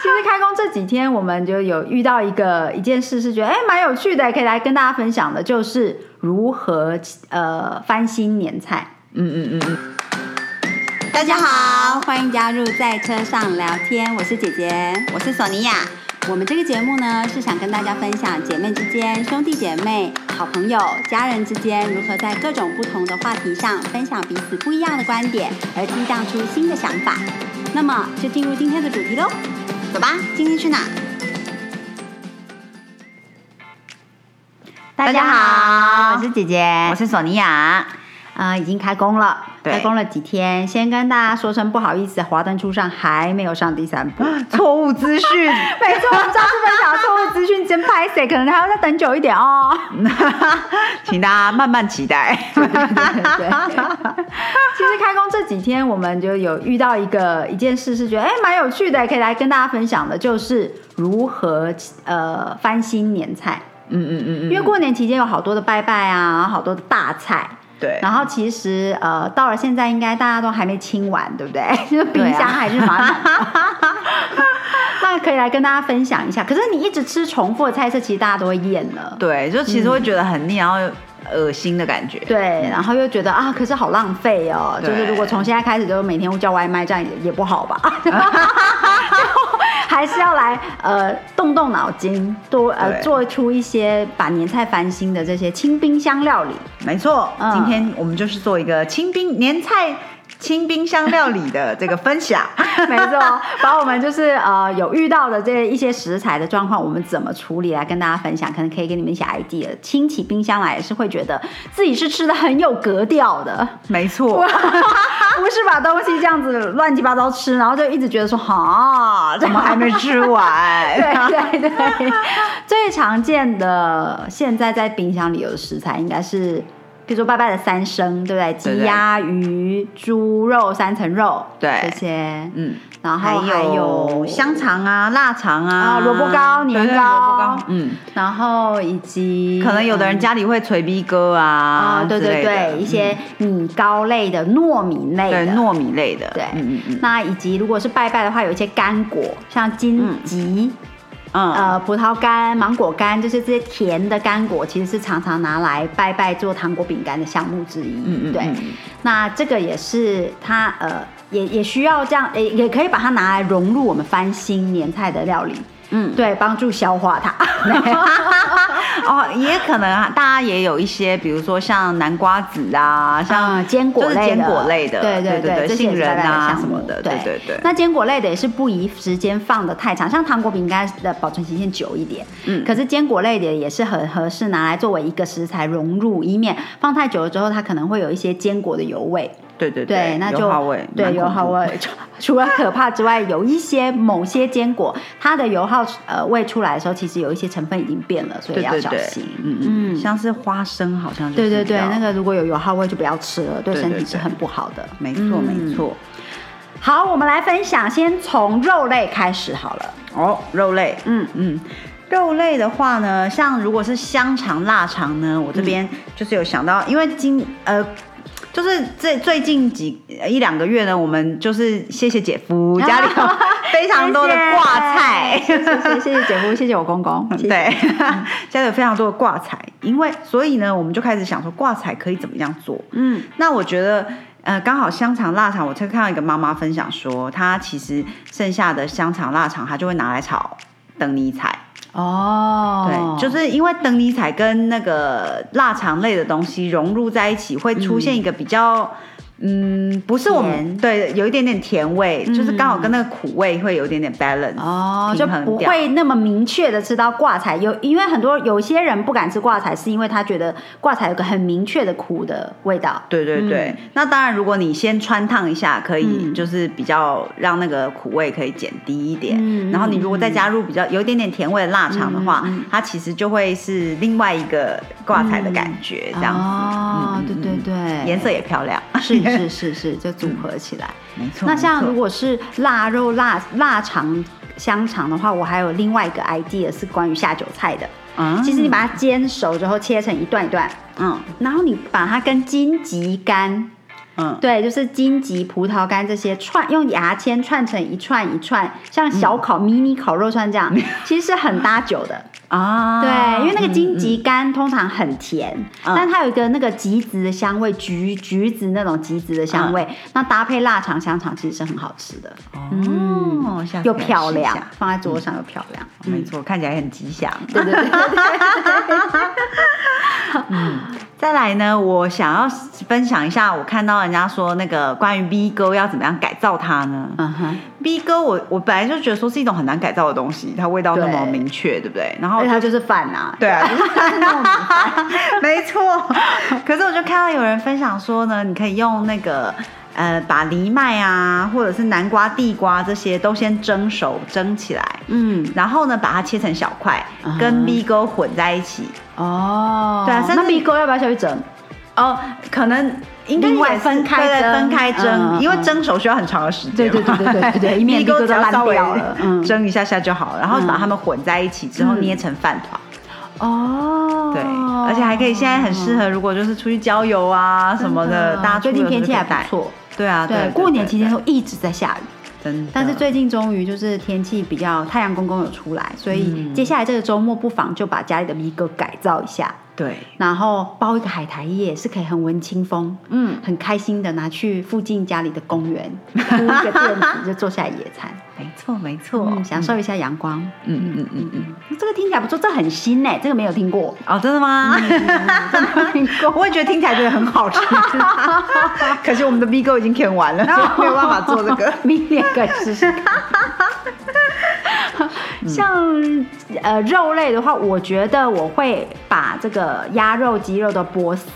其实开工这几天，我们就有遇到一个一件事，是觉得哎蛮有趣的，可以来跟大家分享的，就是如何呃翻新年菜。嗯嗯嗯嗯。大家好，欢迎加入在车上聊天，我是姐姐，我是索尼娅。我们这个节目呢，是想跟大家分享姐妹之间、兄弟姐妹、好朋友、家人之间如何在各种不同的话题上分享彼此不一样的观点，而激荡出新的想法。那么就进入今天的主题喽，走吧，今天去哪？大家好，我是姐姐，我是索尼娅。啊，已经开工了，开工了几天，先跟大家说声不好意思，华灯初上还没有上第三部，错误资讯，没错，上次分享错误资讯真拍谁，可能还要再等久一点哦，请大家慢慢期待。对对对，其实开工这几天，我们就有遇到一个一件事，是觉得哎蛮有趣的，可以来跟大家分享的，就是如何呃翻新年菜。嗯嗯嗯嗯，因为过年期间有好多的拜拜啊，好多的大菜。对，然后其实呃，到了现在应该大家都还没清完，对不对？就是冰箱还是满满。那可以来跟大家分享一下。可是你一直吃重复的菜色，其实大家都会厌了。对，就其实会觉得很腻，然后恶心的感觉。对，然后又觉得啊，可是好浪费哦。就是如果从现在开始就每天叫外卖，这样也也不好吧。还是要来呃动动脑筋，多呃做出一些把年菜翻新的这些清冰箱料理。没错，今天我们就是做一个清冰年菜。清冰箱料理的这个分享，没错，把我们就是呃有遇到的这一些食材的状况，我们怎么处理来跟大家分享，可能可以给你们一些 idea。清起冰箱来是会觉得自己是吃的很有格调的，没错，不是把东西这样子乱七八糟吃，然后就一直觉得说哈，怎么还没吃完？对 对对，最常见的现在在冰箱里有的食材应该是。比如说拜拜的三牲，对不对？鸡鸭鱼猪肉三层肉，对。这些，嗯，然后还有香肠啊、腊肠啊、萝卜糕、年糕，嗯，然后以及可能有的人家里会捶逼哥啊，对对对，一些米糕类的、糯米类的、糯米类的，对，嗯嗯嗯。那以及如果是拜拜的话，有一些干果，像金桔。嗯，呃，葡萄干、芒果干，就是这些甜的干果，其实是常常拿来拜拜做糖果饼干的项目之一。嗯嗯，对。那这个也是它，呃，也也需要这样，也也可以把它拿来融入我们翻新年菜的料理。嗯，对，帮助消化它。哦，也可能啊，大家也有一些，比如说像南瓜子啊，像坚果类的，坚果类的，对对对，杏仁啊什么的，对对对。那坚果类的也是不宜时间放的太长，像糖果饼干的保存期限久一点，嗯，可是坚果类的也是很合适拿来作为一个食材融入，以免放太久了之后，它可能会有一些坚果的油味。对对对，那就对油耗味，除了可怕之外，有一些某些坚果，它的油耗呃味出来的时候，其实有一些成分已经变了，所以要小心。嗯嗯，像是花生好像对对对，那个如果有油耗味就不要吃了，对身体是很不好的。没错没错。好，我们来分享，先从肉类开始好了。哦，肉类，嗯嗯，肉类的话呢，像如果是香肠、腊肠呢，我这边就是有想到，因为今呃。就是这最近几一两个月呢，我们就是谢谢姐夫 家里有非常多的挂菜，谢谢谢谢姐夫，谢谢我公公，对，家里有非常多的挂菜，因为所以呢，我们就开始想说挂菜可以怎么样做。嗯，那我觉得呃，刚好香肠腊肠，我才看到一个妈妈分享说，她其实剩下的香肠腊肠，她就会拿来炒灯泥菜。哦，对，就是因为等尼彩跟那个腊肠类的东西融入在一起，会出现一个比较。嗯，不是我们对，有一点点甜味，就是刚好跟那个苦味会有一点点 balance 哦，就不会那么明确的吃到挂彩。有因为很多有些人不敢吃挂彩，是因为他觉得挂彩有个很明确的苦的味道。对对对，那当然，如果你先穿烫一下，可以就是比较让那个苦味可以减低一点。嗯然后你如果再加入比较有一点点甜味的腊肠的话，它其实就会是另外一个挂彩的感觉，这样子。哦，对对对，颜色也漂亮。是。是是是，就组合起来，没错。那像如果是腊肉、腊腊肠、香肠的话，我还有另外一个 idea 是关于下酒菜的。嗯，其实你把它煎熟之后，切成一段一段，嗯，然后你把它跟荆棘干嗯，对，就是荆棘、葡萄干这些串，用牙签串成一串一串，像小烤迷你烤肉串这样，其实是很搭酒的啊。对，因为那个荆棘干通常很甜，但它有一个那个橘子的香味，橘橘子那种橘子的香味，那搭配腊肠、香肠其实是很好吃的。哦，又漂亮，放在桌上又漂亮，没错，看起来很吉祥。对对对。嗯，再来呢，我想要分享一下，我看到人家说那个关于 B 哥要怎么样改造它呢？嗯哼，B 哥我我本来就觉得说是一种很难改造的东西，它味道那么明确，对不对？然后它就是饭啊，对啊，没错。可是我就看到有人分享说呢，你可以用那个。呃，把藜麦啊，或者是南瓜、地瓜这些都先蒸熟，蒸起来，嗯，然后呢，把它切成小块，跟米糕混在一起。哦，对啊，那米糕要不要下去蒸？哦，可能应该也分开分开蒸，因为蒸熟需要很长的时间。对对对对对对，米糕只要稍微蒸一下下就好了，然后把它们混在一起之后捏成饭团。哦，对，而且还可以，现在很适合，如果就是出去郊游啊什么的，大家最近天气还不错。对啊，对，过年期间都一直在下雨，真的。但是最近终于就是天气比较，太阳公公有出来，所以接下来这个周末不妨就把家里的米格改造一下。对，然后包一个海苔叶，是可以很闻清风，嗯，很开心的拿去附近家里的公园铺一个垫子，就坐下来野餐。没错，没错，享受一下阳光。嗯嗯嗯嗯。嗯，这个听起来不错，这很新呢，这个没有听过。哦，真的吗？听过。我也觉得听起来觉得很好吃，可惜我们的 B 哥已经填完了，没有办法做这个，明年可以试试看。像呃肉类的话，我觉得我会把这个鸭肉、鸡肉的波丝，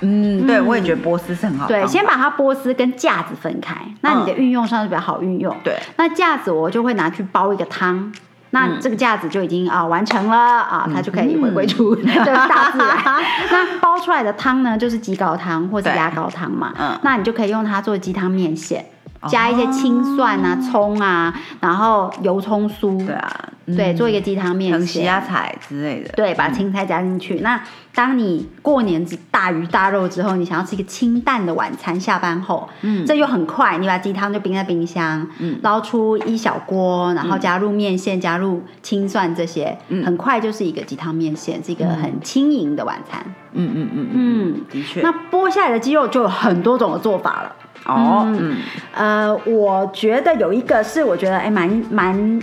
嗯，对我也觉得波丝是很好。对，先把它波丝跟架子分开，那你的运用上是比较好运用。对，那架子我就会拿去煲一个汤，那这个架子就已经啊完成了啊，它就可以回归出 大自然。那煲出来的汤呢，就是鸡高汤或者鸭高汤嘛，嗯，那你就可以用它做鸡汤面线。加一些青蒜啊、葱啊，然后油葱酥，对啊，对，做一个鸡汤面线，虾菜之类的，对，把青菜加进去。那当你过年大鱼大肉之后，你想要吃一个清淡的晚餐，下班后，嗯，这又很快，你把鸡汤就冰在冰箱，嗯，捞出一小锅，然后加入面线，加入青蒜这些，嗯，很快就是一个鸡汤面线，是一个很轻盈的晚餐。嗯嗯嗯嗯，的确。那剥下来的鸡肉就有很多种的做法了。哦，嗯，呃，我觉得有一个是我觉得哎蛮蛮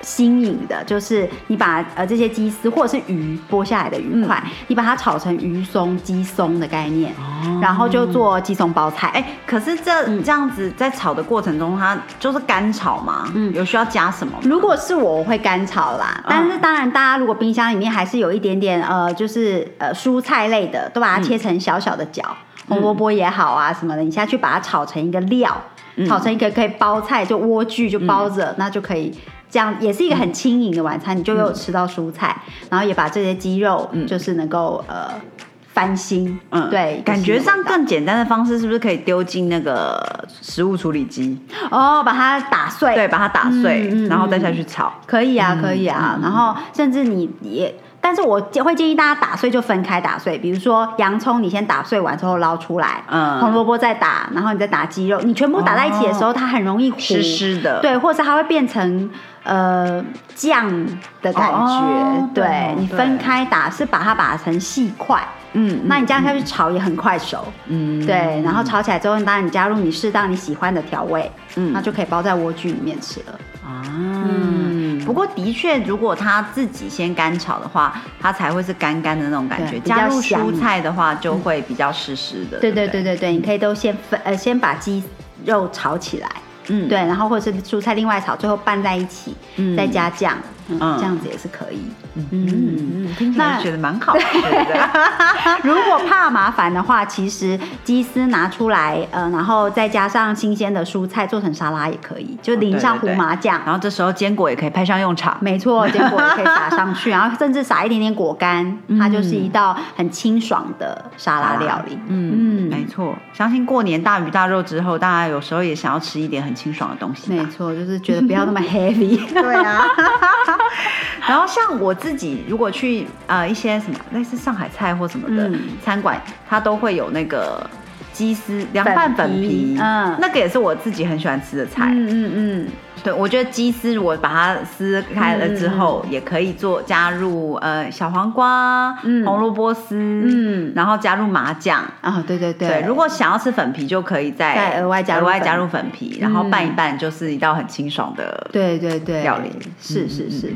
新颖的，就是你把呃这些鸡丝或者是鱼剥下来的鱼块，你把它炒成鱼松、鸡松的概念，然后就做鸡松包菜。哎，可是这这样子在炒的过程中，它就是干炒吗？嗯，有需要加什么？如果是我会干炒啦，但是当然大家如果冰箱里面还是有一点点呃，就是呃蔬菜类的，都把它切成小小的角。红萝卜也好啊，什么的，你下去把它炒成一个料，炒成一个可以包菜，就莴苣就包着，那就可以这样，也是一个很轻盈的晚餐，你就有吃到蔬菜，然后也把这些鸡肉，就是能够呃翻新，嗯，对，感觉上更简单的方式是不是可以丢进那个食物处理机？哦，把它打碎，对，把它打碎，然后再下去炒，可以啊，可以啊，然后甚至你也。但是我会建议大家打碎就分开打碎，比如说洋葱你先打碎完之后捞出来，嗯，红萝卜再打，然后你再打鸡肉，你全部打在一起的时候，它很容易湿湿的，对，或者是它会变成呃酱的感觉，对你分开打是把它打成细块，嗯，那你这样下去炒也很快熟，嗯，对，然后炒起来之后，当然你加入你适当你喜欢的调味，嗯，那就可以包在莴苣里面吃了，啊，嗯。不过的确，如果他自己先干炒的话，它才会是干干的那种感觉。加入蔬菜的话，就会比较湿湿的。对对对对对，你可以都先分呃，先把鸡肉炒起来，嗯，对，然后或者是蔬菜另外炒，最后拌在一起，嗯，再加酱。嗯，这样子也是可以。嗯嗯，听起来觉得蛮好吃的。如果怕麻烦的话，其实鸡丝拿出来，呃，然后再加上新鲜的蔬菜做成沙拉也可以，就淋上胡麻酱。然后这时候坚果也可以派上用场。没错，坚果也可以撒上去，然后甚至撒一点点果干，它就是一道很清爽的沙拉料理。嗯嗯，没错。相信过年大鱼大肉之后，大家有时候也想要吃一点很清爽的东西。没错，就是觉得不要那么 heavy。对啊。然后像我自己，如果去呃一些什么类似上海菜或什么的餐馆，它都会有那个鸡丝凉拌粉皮，嗯，那个也是我自己很喜欢吃的菜。嗯嗯嗯，对，我觉得鸡丝如果把它撕开了之后，也可以做加入呃小黄瓜、红萝卜丝，嗯，然后加入麻酱。啊，对对对。对，如果想要吃粉皮，就可以再额外加额外加入粉皮，然后拌一拌，就是一道很清爽的对对对。料理。是是是。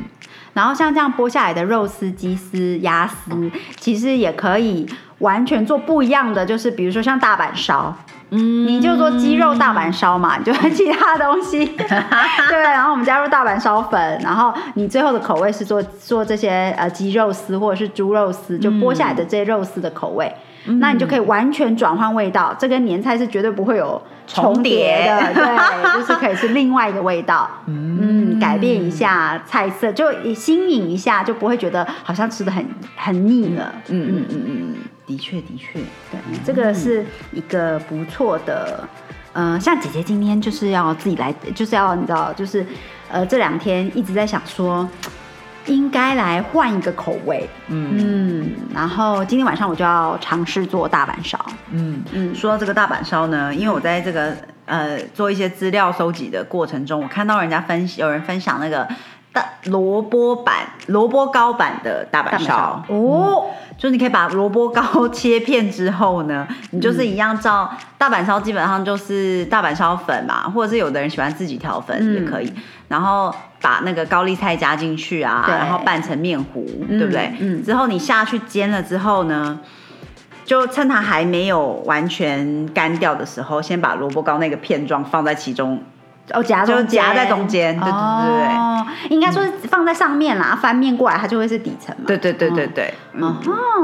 然后像这样剥下来的肉丝、鸡丝、鸭丝，其实也可以完全做不一样的，就是比如说像大阪烧，嗯，你就做鸡肉大阪烧嘛，就其他东西，对。然后我们加入大阪烧粉，然后你最后的口味是做做这些呃鸡肉丝或者是猪肉丝，就剥下来的这些肉丝的口味。那你就可以完全转换味道，这跟年菜是绝对不会有重叠的，对，就是可以是另外一个味道，嗯，改变一下菜色，就新颖一下，就不会觉得好像吃的很很腻了，嗯嗯嗯嗯，的确的确，对，这个是一个不错的，呃，像姐姐今天就是要自己来，就是要你知道，就是呃这两天一直在想说。应该来换一个口味，嗯，然后今天晚上我就要尝试做大阪烧，嗯嗯。说到这个大阪烧呢，因为我在这个呃做一些资料收集的过程中，我看到人家分有人分享那个大萝卜版萝卜糕版的大阪烧哦。就你可以把萝卜糕切片之后呢，你就是一样照大阪烧，基本上就是大阪烧粉嘛，或者是有的人喜欢自己调粉也可以，然后把那个高丽菜加进去啊，然后拌成面糊，对不对？嗯。之后你下去煎了之后呢，就趁它还没有完全干掉的时候，先把萝卜糕那个片状放在其中。哦，夹就夹在中间，对对对对，应该说是放在上面啦，翻面过来它就会是底层嘛。对对对对对，哦，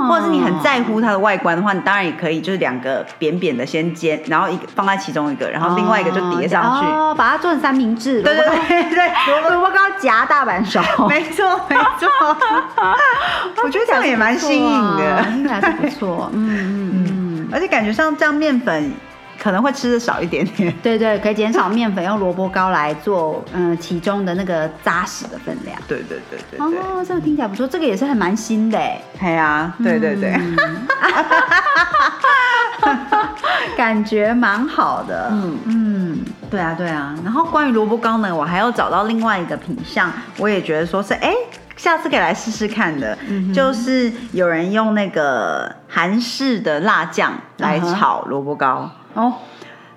或者是你很在乎它的外观的话，你当然也可以，就是两个扁扁的先煎，然后一个放在其中一个，然后另外一个就叠上去，哦，把它做成三明治。对对对对，萝卜糕夹大阪烧，没错没错，我觉得这样也蛮新颖的，还是不错，嗯嗯嗯，而且感觉像这样面粉。可能会吃的少一点点，对对，可以减少面粉，用萝卜糕来做，嗯，其中的那个扎实的分量。对对对对哦，这个听起来不错，这个也是很蛮新的哎。对啊，对对对，感觉蛮好的。嗯嗯，对啊对啊。然后关于萝卜糕呢，我还要找到另外一个品相，我也觉得说是哎，下次可以来试试看的，就是有人用那个韩式的辣酱来炒萝卜糕。哦，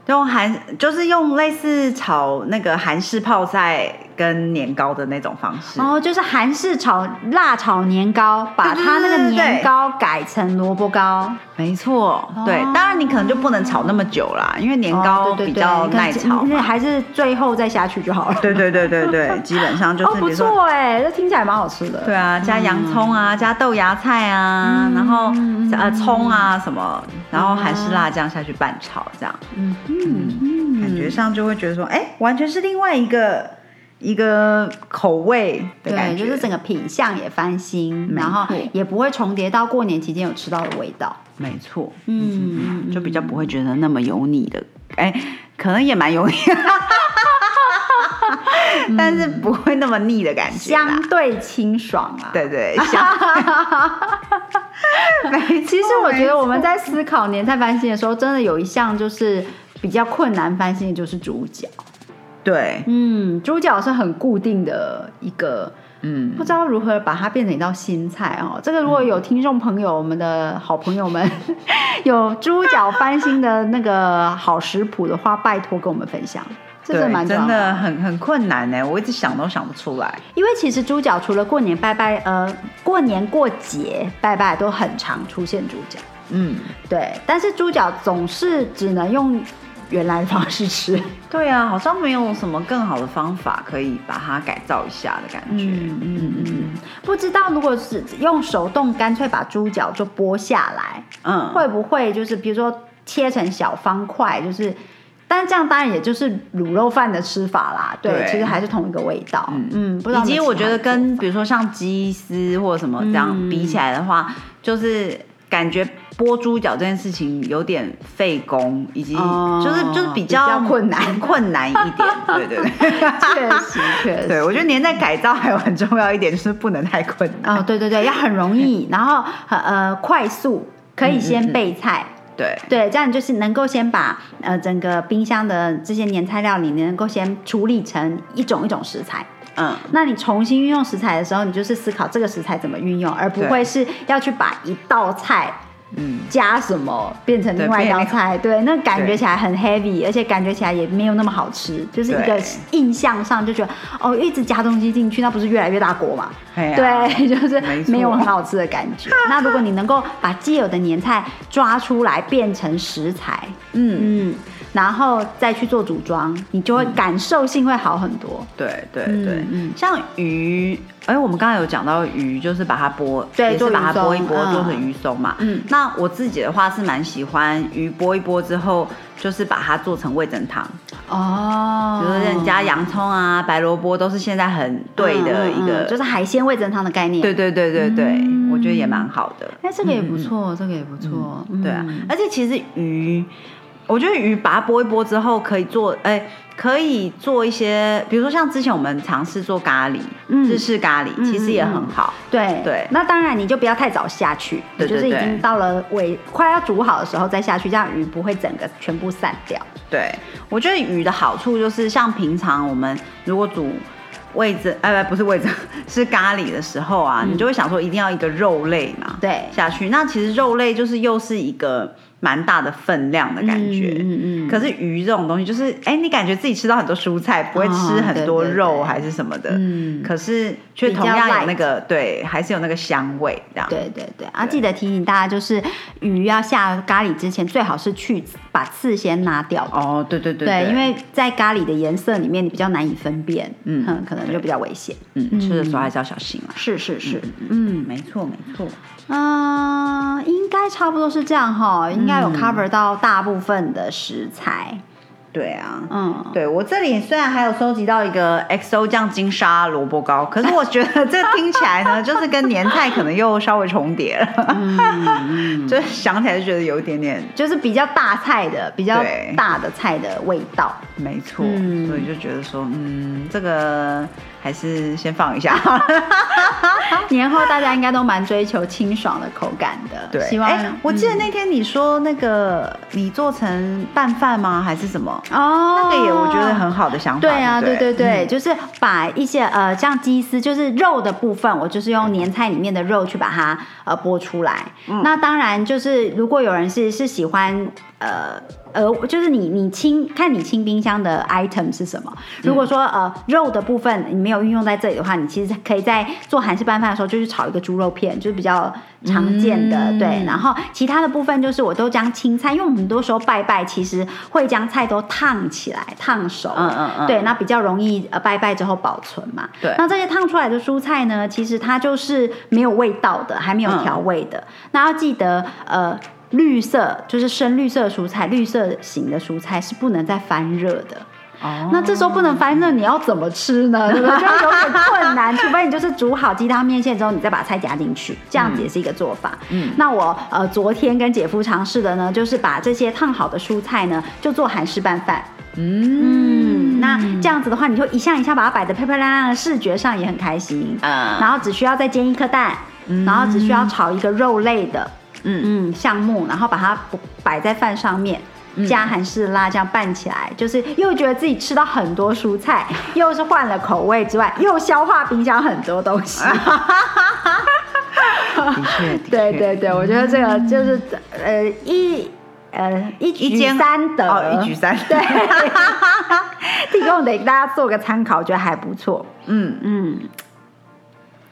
用韩就是用类似炒那个韩式泡菜。跟年糕的那种方式。哦，就是韩式炒辣炒年糕，把它那个年糕改成萝卜糕，没错，对，当然你可能就不能炒那么久啦，因为年糕比较耐炒，还是最后再下去就好了。对对对对对，基本上就是不错哎，这听起来蛮好吃的。对啊，加洋葱啊，加豆芽菜啊，然后呃葱啊什么，然后韩式辣酱下去拌炒，这样，嗯嗯，感觉上就会觉得说，哎，完全是另外一个。一个口味的感觉，就是整个品相也翻新，然后也不会重叠到过年期间有吃到的味道。没错，嗯，就比较不会觉得那么油腻的，哎，可能也蛮油腻，但是不会那么腻的感觉，相对清爽啊。对 对，没。其实我觉得我们在思考年菜翻新的时候，真的有一项就是比较困难翻新的，就是主脚。对，嗯，猪脚是很固定的一个，嗯，不知道如何把它变成一道新菜哦。这个如果有听众朋友，我们的好朋友们 有猪脚翻新的那个好食谱的话，拜托跟我们分享。这是蛮真的很很困难呢，我一直想都想不出来。因为其实猪脚除了过年拜拜，呃，过年过节拜拜都很常出现猪脚，嗯，对。但是猪脚总是只能用。原来的方式吃，对啊，好像没有什么更好的方法可以把它改造一下的感觉。嗯嗯嗯，不知道如果是用手动干脆把猪脚就剥下来，嗯，会不会就是比如说切成小方块，就是，但是这样当然也就是卤肉饭的吃法啦。对，其实还是同一个味道。嗯嗯，不知道。以及我觉得跟比如说像鸡丝或者什么这样比起来的话，就是感觉。剥猪脚这件事情有点费工，以及就是就是比较困难困难一点，对对对，确实确实。对我觉得年代改造还有很重要一点就是不能太困难。哦，对对对，要很容易，然后很呃快速，可以先备菜。对对，这样就是能够先把呃整个冰箱的这些年菜料理，你能够先处理成一种一种食材。嗯，那你重新运用食材的时候，你就是思考这个食材怎么运用，而不会是要去把一道菜。嗯，加什么变成另外一道菜？对，那感觉起来很 heavy，而且感觉起来也没有那么好吃，就是一个印象上就觉得哦，一直加东西进去，那不是越来越大锅嘛？对，就是没有很好吃的感觉。那如果你能够把既有的年菜抓出来变成食材，嗯嗯。然后再去做组装，你就会感受性会好很多。对对对，像鱼，哎，我们刚才有讲到鱼，就是把它剥，对，就把它剥一剥，做成鱼松嘛。嗯，那我自己的话是蛮喜欢鱼剥一剥之后，就是把它做成味增汤。哦，比如说加洋葱啊、白萝卜，都是现在很对的一个，就是海鲜味增汤的概念。对对对对对，我觉得也蛮好的。哎，这个也不错，这个也不错。对啊，而且其实鱼。我觉得鱼把它剥一剥之后，可以做，哎，可以做一些，比如说像之前我们尝试做咖喱，日式咖喱，其实也很好。对对，那当然你就不要太早下去，就是已经到了尾快要煮好的时候再下去，这样鱼不会整个全部散掉。对，我觉得鱼的好处就是像平常我们如果煮味增，哎不不是味增，是咖喱的时候啊，你就会想说一定要一个肉类嘛，对，下去。那其实肉类就是又是一个。蛮大的分量的感觉，嗯嗯，可是鱼这种东西，就是哎，你感觉自己吃到很多蔬菜，不会吃很多肉还是什么的，嗯，可是却同样有那个对，还是有那个香味这样。对对对，啊，记得提醒大家，就是鱼要下咖喱之前，最好是去把刺先拿掉。哦，对对对，对，因为在咖喱的颜色里面，你比较难以分辨，嗯，可能就比较危险。嗯，吃的时候还是要小心啊。是是是，嗯，没错没错。嗯，应该差不多是这样哈，应该有 cover 到大部分的食材。对啊，嗯，对我这里虽然还有收集到一个 XO 酱金沙萝卜糕，可是我觉得这听起来呢，就是跟年菜可能又稍微重叠了，嗯，就想起来就觉得有一点点，就是比较大菜的、比较大的菜的味道，没错，所以就觉得说，嗯，这个。还是先放一下。年后大家应该都蛮追求清爽的口感的。对，希望。我记得那天你说那个你做成拌饭吗？还是什么？哦，那个也我觉得很好的想法。对啊，对对对，就是把一些呃像鸡丝，就是肉的部分，我就是用年菜里面的肉去把它呃剥出来。那当然就是如果有人是是喜欢呃。呃，就是你你清看你清冰箱的 item 是什么？如果说呃肉的部分你没有运用在这里的话，你其实可以在做韩式拌饭的时候，就是炒一个猪肉片，就是比较常见的对。然后其他的部分就是我都将青菜，因为我们很多时候拜拜其实会将菜都烫起来烫熟，嗯嗯嗯，对，那比较容易呃拜拜之后保存嘛。对，那这些烫出来的蔬菜呢，其实它就是没有味道的，还没有调味的。那要记得呃。绿色就是深绿色蔬菜，绿色型的蔬菜是不能再翻热的。哦，那这时候不能翻热，你要怎么吃呢？对不对？就有点困难，除非你就是煮好鸡汤面线之后，你再把菜夹进去，这样子也是一个做法。嗯，那我呃昨天跟姐夫尝试的呢，就是把这些烫好的蔬菜呢，就做韩式拌饭。嗯，那这样子的话，你就一项一项把它摆的漂漂亮亮的，视觉上也很开心。嗯，然后只需要再煎一颗蛋，然后只需要炒一个肉类的。嗯。嗯，项目，然后把它摆在饭上面，加韩式辣酱拌起来，就是又觉得自己吃到很多蔬菜，又是换了口味之外，又消化冰箱很多东西。的确，对对对，我觉得这个就是呃一呃一举三得，哦一举三对，提供给大家做个参考，觉得还不错。嗯。嗯。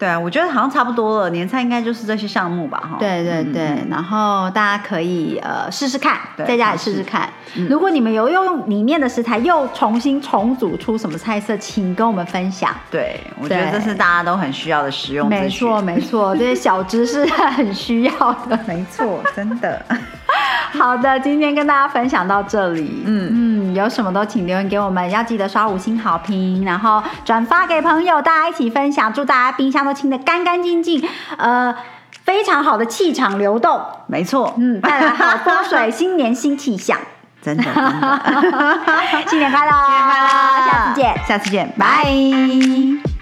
对啊，我觉得好像差不多了。年菜应该就是这些项目吧，哈。对对对，然后大家可以呃试试看，在家里试试看。如果你们有用里面的食材又重新重组出什么菜色，请跟我们分享。对，我觉得这是大家都很需要的实用没错没错，这些小知识很需要的，没错，真的。好的，今天跟大家分享到这里。嗯嗯，有什么都请留言给我们，要记得刷五星好评，然后转发给朋友，大家一起分享。祝大家冰箱都清的干干净净，呃，非常好的气场流动。没错，嗯，带来好风水，新年新气象。真的，新年快乐，新年快乐，下次见，下次见，拜。